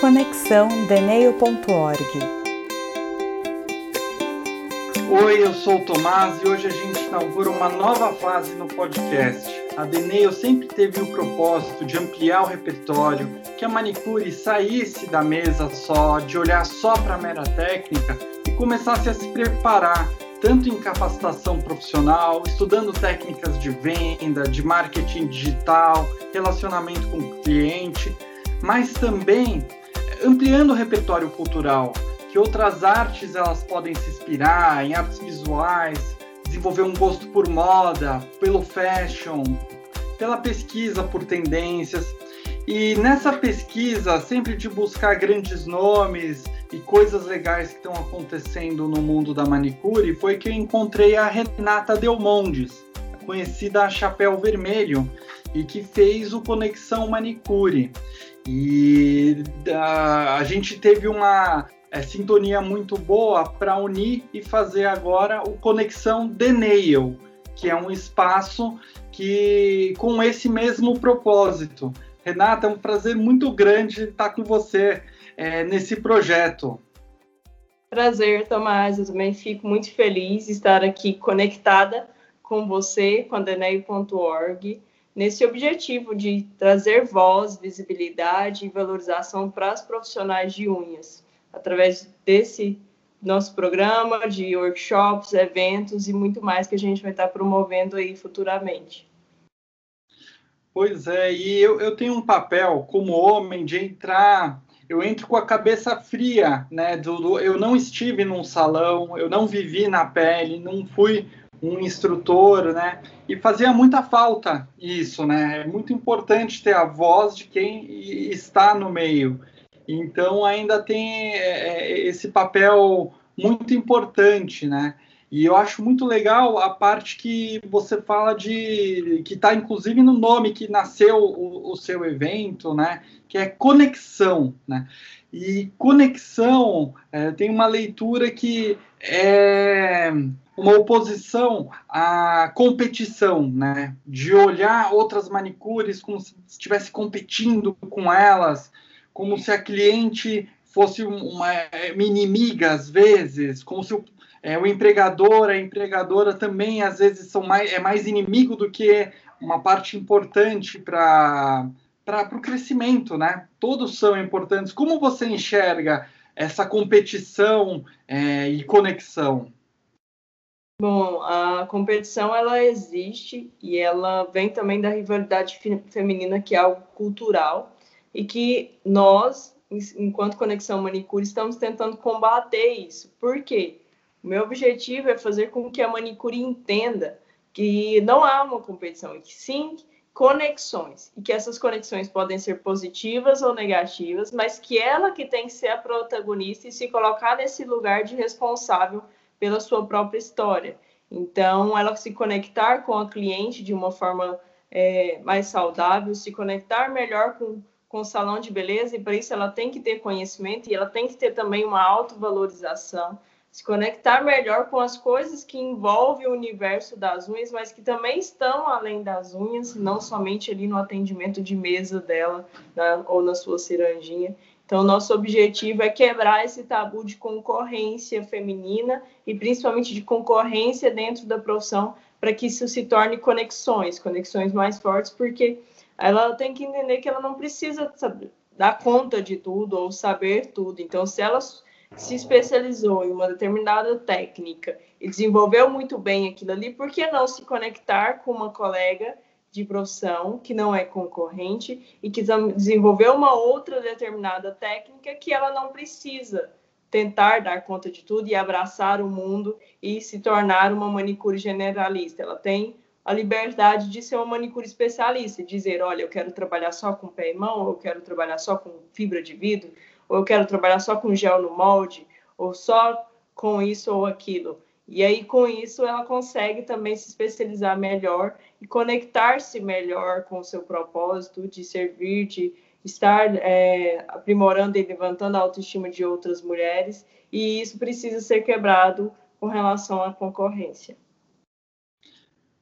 Conexão Deneio.org. Oi, eu sou o Tomás e hoje a gente inaugura uma nova fase no podcast. A Deneio sempre teve o propósito de ampliar o repertório, que a manicure saísse da mesa só, de olhar só para a mera técnica e começasse a se preparar tanto em capacitação profissional, estudando técnicas de venda, de marketing digital, relacionamento com o cliente, mas também ampliando o repertório cultural, que outras artes elas podem se inspirar em artes visuais, desenvolver um gosto por moda, pelo fashion, pela pesquisa por tendências. E nessa pesquisa, sempre de buscar grandes nomes, e coisas legais que estão acontecendo no mundo da manicure foi que eu encontrei a Renata Delmondes, conhecida a Chapéu Vermelho, e que fez o Conexão Manicure. E a, a gente teve uma é, sintonia muito boa para unir e fazer agora o Conexão The Nail, que é um espaço que com esse mesmo propósito. Renata, é um prazer muito grande estar com você é, nesse projeto. Prazer, Tomás. Eu também fico muito feliz de estar aqui conectada com você, com a Deneio.org, nesse objetivo de trazer voz, visibilidade e valorização para as profissionais de unhas, através desse nosso programa de workshops, eventos e muito mais que a gente vai estar promovendo aí futuramente. Pois é, e eu, eu tenho um papel como homem de entrar eu entro com a cabeça fria, né? Do, do, eu não estive num salão, eu não vivi na pele, não fui um instrutor, né? E fazia muita falta isso, né? É muito importante ter a voz de quem está no meio. Então ainda tem é, é esse papel muito importante, né? E eu acho muito legal a parte que você fala de que está inclusive no nome que nasceu o, o, seu evento, né? Que é conexão, né? E conexão é, tem uma leitura que é uma oposição à competição, né? De olhar outras manicures como se estivesse competindo com elas, como se a cliente fosse uma, uma inimiga às vezes, como se o é, o empregador, a empregadora também às vezes são mais, é mais inimigo do que uma parte importante para para o crescimento, né? Todos são importantes. Como você enxerga essa competição é, e conexão? Bom, a competição ela existe e ela vem também da rivalidade feminina, que é algo cultural e que nós, enquanto Conexão Manicure, estamos tentando combater isso. Por quê? O meu objetivo é fazer com que a manicure entenda que não há uma competição, e que sim conexões, e que essas conexões podem ser positivas ou negativas, mas que ela que tem que ser a protagonista e se colocar nesse lugar de responsável pela sua própria história. Então, ela se conectar com a cliente de uma forma é, mais saudável, se conectar melhor com, com o salão de beleza, e para isso ela tem que ter conhecimento e ela tem que ter também uma autovalorização se conectar melhor com as coisas que envolvem o universo das unhas, mas que também estão além das unhas, não somente ali no atendimento de mesa dela né, ou na sua ciranjinha. Então, nosso objetivo é quebrar esse tabu de concorrência feminina e principalmente de concorrência dentro da profissão, para que isso se torne conexões, conexões mais fortes, porque ela tem que entender que ela não precisa dar conta de tudo ou saber tudo. Então, se ela se especializou em uma determinada técnica e desenvolveu muito bem aquilo ali, por que não se conectar com uma colega de profissão que não é concorrente e que desenvolveu uma outra determinada técnica que ela não precisa tentar dar conta de tudo e abraçar o mundo e se tornar uma manicure generalista. Ela tem a liberdade de ser uma manicure especialista, dizer, olha, eu quero trabalhar só com pé e mão, eu quero trabalhar só com fibra de vidro, ou eu quero trabalhar só com gel no molde, ou só com isso ou aquilo. E aí, com isso, ela consegue também se especializar melhor e conectar-se melhor com o seu propósito de servir, de estar é, aprimorando e levantando a autoestima de outras mulheres. E isso precisa ser quebrado com relação à concorrência.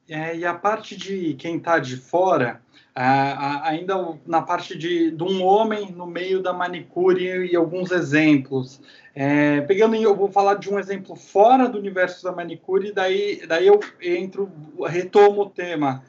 É, e a parte de quem está de fora, ainda na parte de, de, um homem no meio da manicure e alguns exemplos. É, pegando, eu vou falar de um exemplo fora do universo da manicure, daí, daí eu entro, retomo o tema.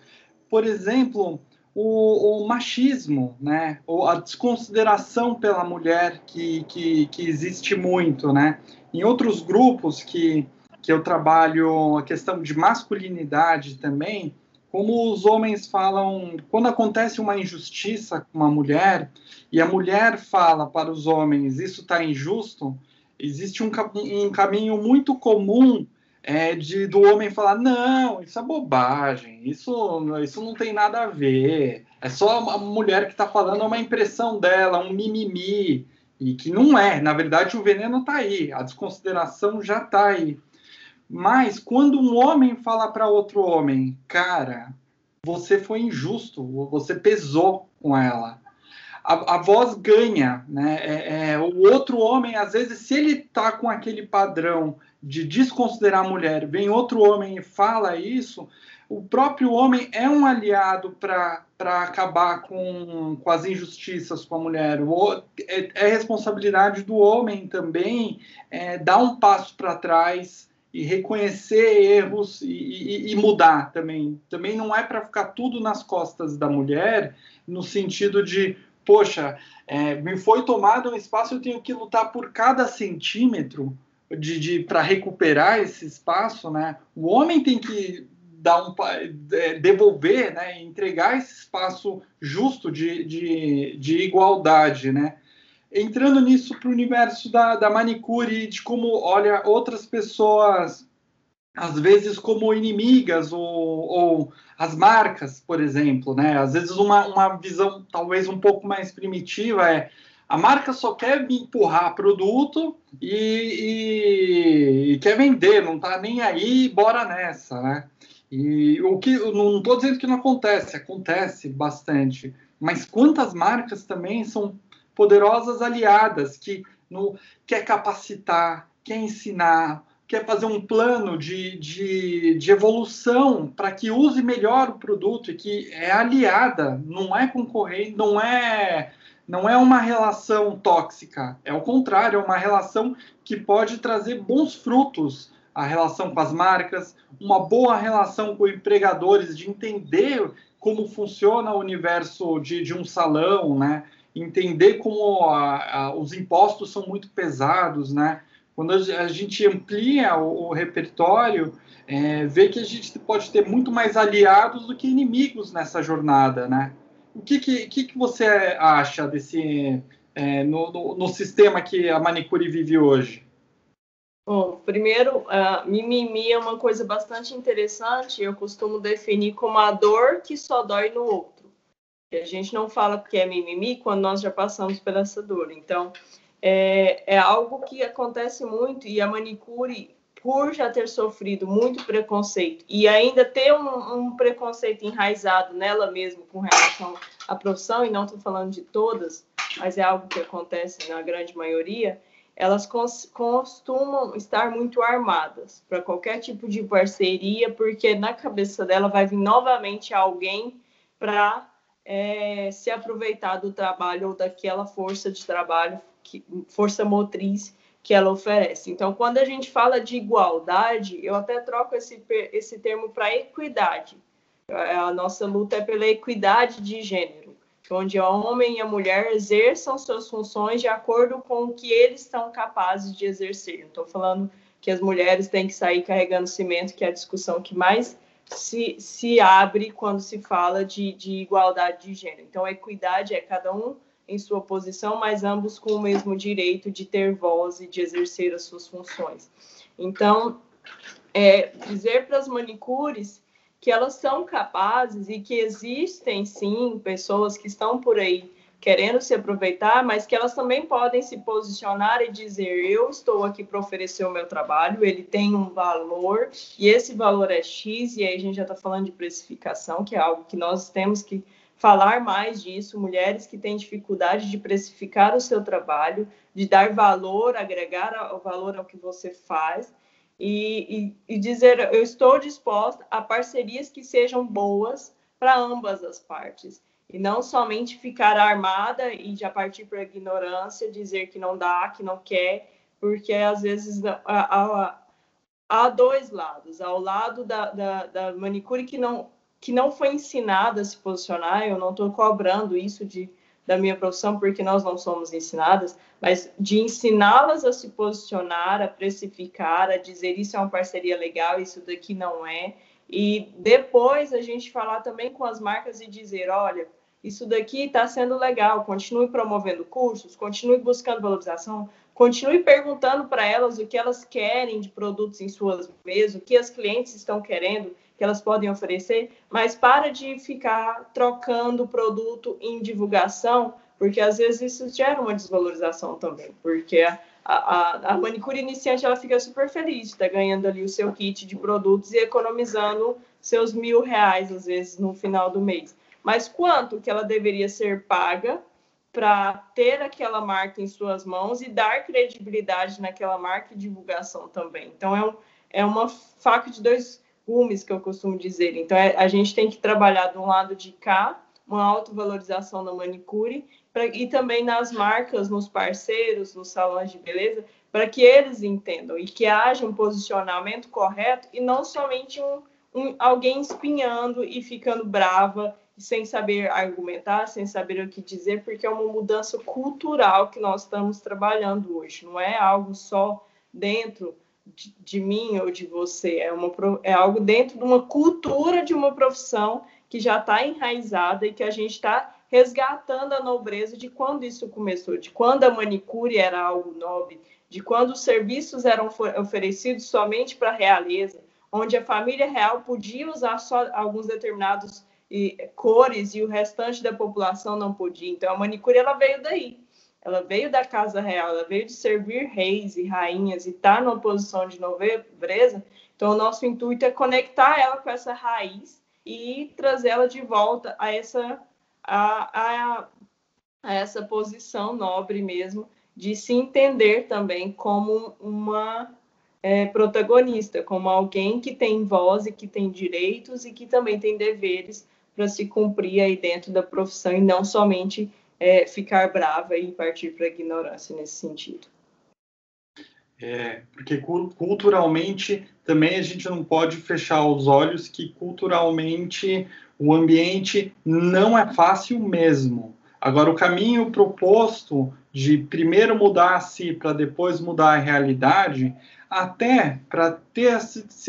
Por exemplo, o, o, machismo, né? Ou a desconsideração pela mulher que, que, que existe muito, né? Em outros grupos que, que eu trabalho a questão de masculinidade também, como os homens falam, quando acontece uma injustiça com uma mulher e a mulher fala para os homens isso está injusto, existe um, um, caminho muito comum é, de do homem falar não, isso é bobagem, isso isso não tem nada a ver, é só a mulher que está falando é uma impressão dela, um mimimi e que não é, na verdade o veneno está aí, a desconsideração já está aí. Mas quando um homem fala para outro homem, cara, você foi injusto, você pesou com ela. A, a voz ganha, né? É, é, o outro homem, às vezes, se ele tá com aquele padrão de desconsiderar a mulher, vem outro homem e fala isso, o próprio homem é um aliado para acabar com, com as injustiças com a mulher. O, é, é responsabilidade do homem também é, dar um passo para trás e reconhecer erros e, e, e mudar também. Também não é para ficar tudo nas costas da mulher, no sentido de, poxa, é, me foi tomado um espaço, eu tenho que lutar por cada centímetro de, de para recuperar esse espaço, né? O homem tem que dar um é, devolver, né? Entregar esse espaço justo de, de, de igualdade, né? Entrando nisso para o universo da, da manicure, de como olha outras pessoas, às vezes como inimigas, ou, ou as marcas, por exemplo, né? Às vezes uma, uma visão talvez um pouco mais primitiva é a marca só quer me empurrar produto e, e, e quer vender, não está nem aí, bora nessa, né? E o que não estou dizendo que não acontece, acontece bastante. Mas quantas marcas também são poderosas aliadas que no, quer capacitar, quer ensinar, quer fazer um plano de, de, de evolução para que use melhor o produto e que é aliada, não é concorrente, não é não é uma relação tóxica, é o contrário, é uma relação que pode trazer bons frutos. A relação com as marcas, uma boa relação com empregadores, de entender como funciona o universo de, de um salão, né? Entender como a, a, os impostos são muito pesados, né? Quando a gente amplia o, o repertório, é, vê que a gente pode ter muito mais aliados do que inimigos nessa jornada, né? O que, que, que você acha desse é, no, no, no, sistema que a manicure vive hoje? Bom, primeiro, uh, mimimi é uma coisa bastante interessante. Eu costumo definir como a dor que só dói no a gente não fala porque é mimimi quando nós já passamos por essa dor. Então, é, é algo que acontece muito e a manicure, por já ter sofrido muito preconceito e ainda ter um, um preconceito enraizado nela mesma com relação à profissão, e não estou falando de todas, mas é algo que acontece na grande maioria, elas costumam estar muito armadas para qualquer tipo de parceria, porque na cabeça dela vai vir novamente alguém para é, se aproveitar do trabalho ou daquela força de trabalho, que, força motriz que ela oferece. Então, quando a gente fala de igualdade, eu até troco esse, esse termo para equidade. A nossa luta é pela equidade de gênero, onde o homem e a mulher exerçam suas funções de acordo com o que eles estão capazes de exercer. Estou falando que as mulheres têm que sair carregando cimento, que é a discussão que mais se, se abre quando se fala de, de igualdade de gênero. Então, equidade é cada um em sua posição, mas ambos com o mesmo direito de ter voz e de exercer as suas funções. Então, é, dizer para as manicures que elas são capazes e que existem sim pessoas que estão por aí querendo se aproveitar, mas que elas também podem se posicionar e dizer: eu estou aqui para oferecer o meu trabalho, ele tem um valor e esse valor é X, e aí a gente já está falando de precificação, que é algo que nós temos que falar mais disso. Mulheres que têm dificuldade de precificar o seu trabalho, de dar valor, agregar o valor ao que você faz. e, e, e dizer eu estou disposta a parcerias que sejam boas para ambas as partes e não somente ficar armada e já partir para a ignorância, dizer que não dá, que não quer, porque às vezes há, há dois lados. Ao lado da, da, da, manicure que não, que não foi ensinada a se posicionar, eu não estou cobrando isso de, da minha profissão, porque nós não somos ensinadas, mas de ensiná-las a se posicionar, a precificar, a dizer isso é uma parceria legal, isso daqui não é. E depois a gente falar também com as marcas e dizer, olha, isso daqui está sendo legal, continue promovendo cursos, continue buscando valorização, continue perguntando para elas o que elas querem de produtos em suas mesas, o que as clientes estão querendo, que elas podem oferecer, mas para de ficar trocando produto em divulgação, porque às vezes isso gera uma desvalorização também, porque a, a, a manicure iniciante ela fica super feliz de estar tá ganhando ali o seu kit de produtos e economizando seus mil reais, às vezes, no final do mês. Mas quanto que ela deveria ser paga para ter aquela marca em suas mãos e dar credibilidade naquela marca e divulgação também. Então, é, um, é uma faca de dois gumes, que eu costumo dizer. Então, é, a gente tem que trabalhar um lado de cá, uma autovalorização da manicure, pra, e também nas marcas, nos parceiros, nos salões de beleza, para que eles entendam e que haja um posicionamento correto e não somente um, um alguém espinhando e ficando brava sem saber argumentar, sem saber o que dizer, porque é uma mudança cultural que nós estamos trabalhando hoje. Não é algo só dentro de, de mim ou de você, é, uma, é algo dentro de uma cultura de uma profissão que já está enraizada e que a gente está resgatando a nobreza de quando isso começou, de quando a manicure era algo nobre, de quando os serviços eram oferecidos somente para a realeza, onde a família real podia usar só alguns determinados e cores e o restante da população não podia. Então a manicure ela veio daí. Ela veio da casa real, ela veio de servir reis e rainhas e tá numa posição de nobreza. Então o nosso intuito é conectar ela com essa raiz e trazê-la de volta a essa a, a, a essa posição nobre mesmo de se entender também como uma é, protagonista, como alguém que tem voz e que tem direitos e que também tem deveres para se cumprir aí dentro da profissão e não somente é, ficar brava e partir para a ignorância nesse sentido. É, porque culturalmente também a gente não pode fechar os olhos que culturalmente o ambiente não é fácil mesmo. Agora, o caminho proposto de primeiro mudar a si para depois mudar a realidade, até para ter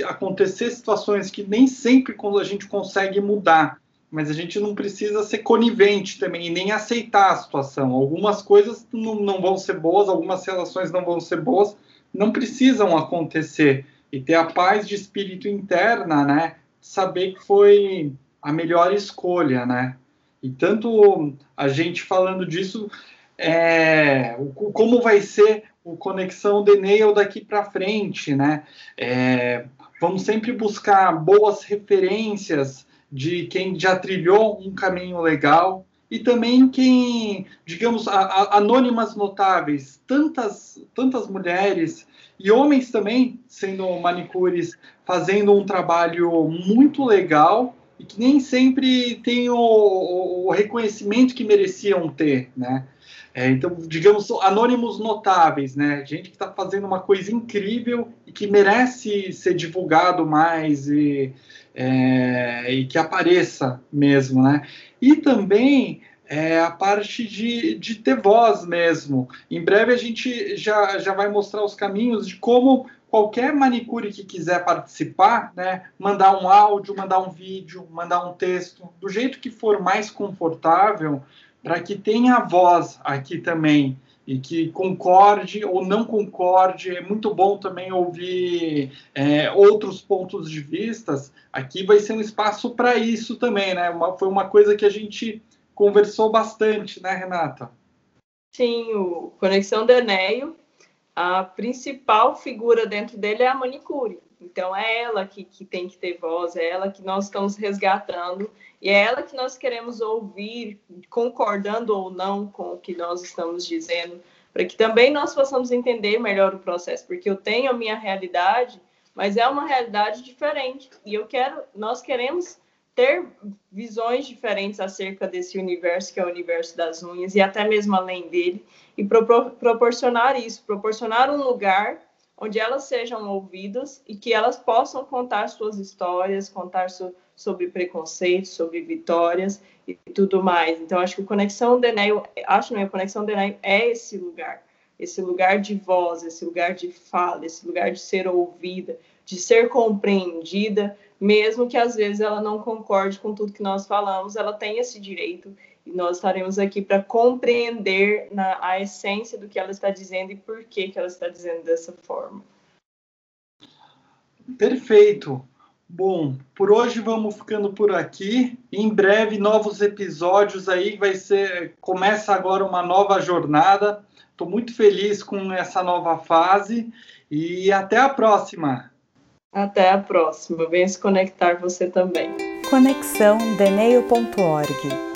acontecer situações que nem sempre a gente consegue mudar, mas a gente não precisa ser conivente também e nem aceitar a situação. Algumas coisas não, não vão ser boas, algumas relações não vão ser boas, não precisam acontecer. E ter a paz de espírito interna, né? Saber que foi a melhor escolha, né? E tanto a gente falando disso, é, como vai ser o Conexão Deneil daqui para frente, né? É, vamos sempre buscar boas referências de quem já trilhou um caminho legal e também quem, digamos, a, a, anônimas notáveis, tantas, tantas mulheres e homens também sendo manicures, fazendo um trabalho muito legal e que nem sempre tem o, o, reconhecimento que mereciam ter, né? É, então, digamos, anônimos notáveis, né? Gente que está fazendo uma coisa incrível e que merece ser divulgado mais e, é, e que apareça mesmo, né? E também é, a parte de, de ter voz mesmo. Em breve a gente já, já vai mostrar os caminhos de como qualquer manicure que quiser participar, né, mandar um áudio, mandar um vídeo, mandar um texto, do jeito que for mais confortável, para que tenha voz aqui também e que concorde ou não concorde. É muito bom também ouvir é, outros pontos de vistas. Aqui vai ser um espaço para isso também, né? Uma, foi uma coisa que a gente conversou bastante, né, Renata? Sim, o Conexão Daneio, a principal figura dentro dele é a manicure. Então é ela que, que tem que ter voz, é ela que nós estamos resgatando e é ela que nós queremos ouvir, concordando ou não com o que nós estamos dizendo, para que também nós possamos entender melhor o processo, porque eu tenho a minha realidade, mas é uma realidade diferente. E eu quero, nós queremos ter visões diferentes acerca desse universo que é o universo das unhas e até mesmo além dele e pro proporcionar isso, proporcionar um lugar onde elas sejam ouvidas e que elas possam contar suas histórias, contar so sobre preconceitos, sobre vitórias e tudo mais. Então acho que o Conexão Denéio, acho não, a Conexão Denéio é esse lugar, esse lugar de voz, esse lugar de fala, esse lugar de ser ouvida, de ser compreendida, mesmo que às vezes ela não concorde com tudo que nós falamos, ela tem esse direito e nós estaremos aqui para compreender na, a essência do que ela está dizendo e por que, que ela está dizendo dessa forma. Perfeito. Bom, por hoje vamos ficando por aqui. Em breve novos episódios aí vai ser começa agora uma nova jornada. Estou muito feliz com essa nova fase e até a próxima. Até a próxima. Venha se conectar você também. Conexão Deneio.org